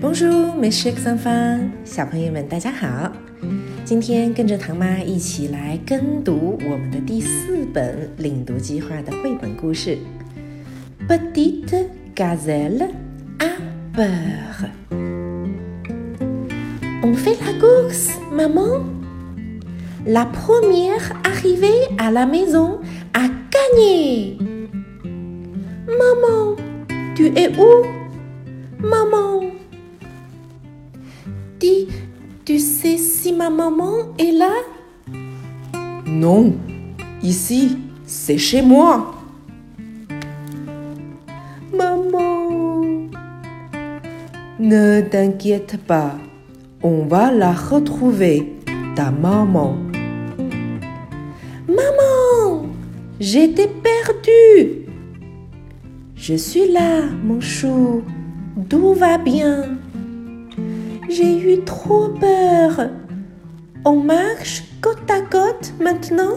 Bonjour, mes chers enfants，小朋友们，大家好。今天跟着唐妈一起来跟读我们的第四本领读计划的绘本故事《Petite gazelle a peur》。On fait la course, maman. La première arrivée à la maison a gagné. Maman, tu es où Maman. Tu sais si ma maman est là? Non, ici, c'est chez moi. Maman. Ne t'inquiète pas, on va la retrouver, ta maman. Maman, j'étais perdue. Je suis là, mon chou. Tout va bien? J'ai eu trop peur. On marche côte à côte maintenant?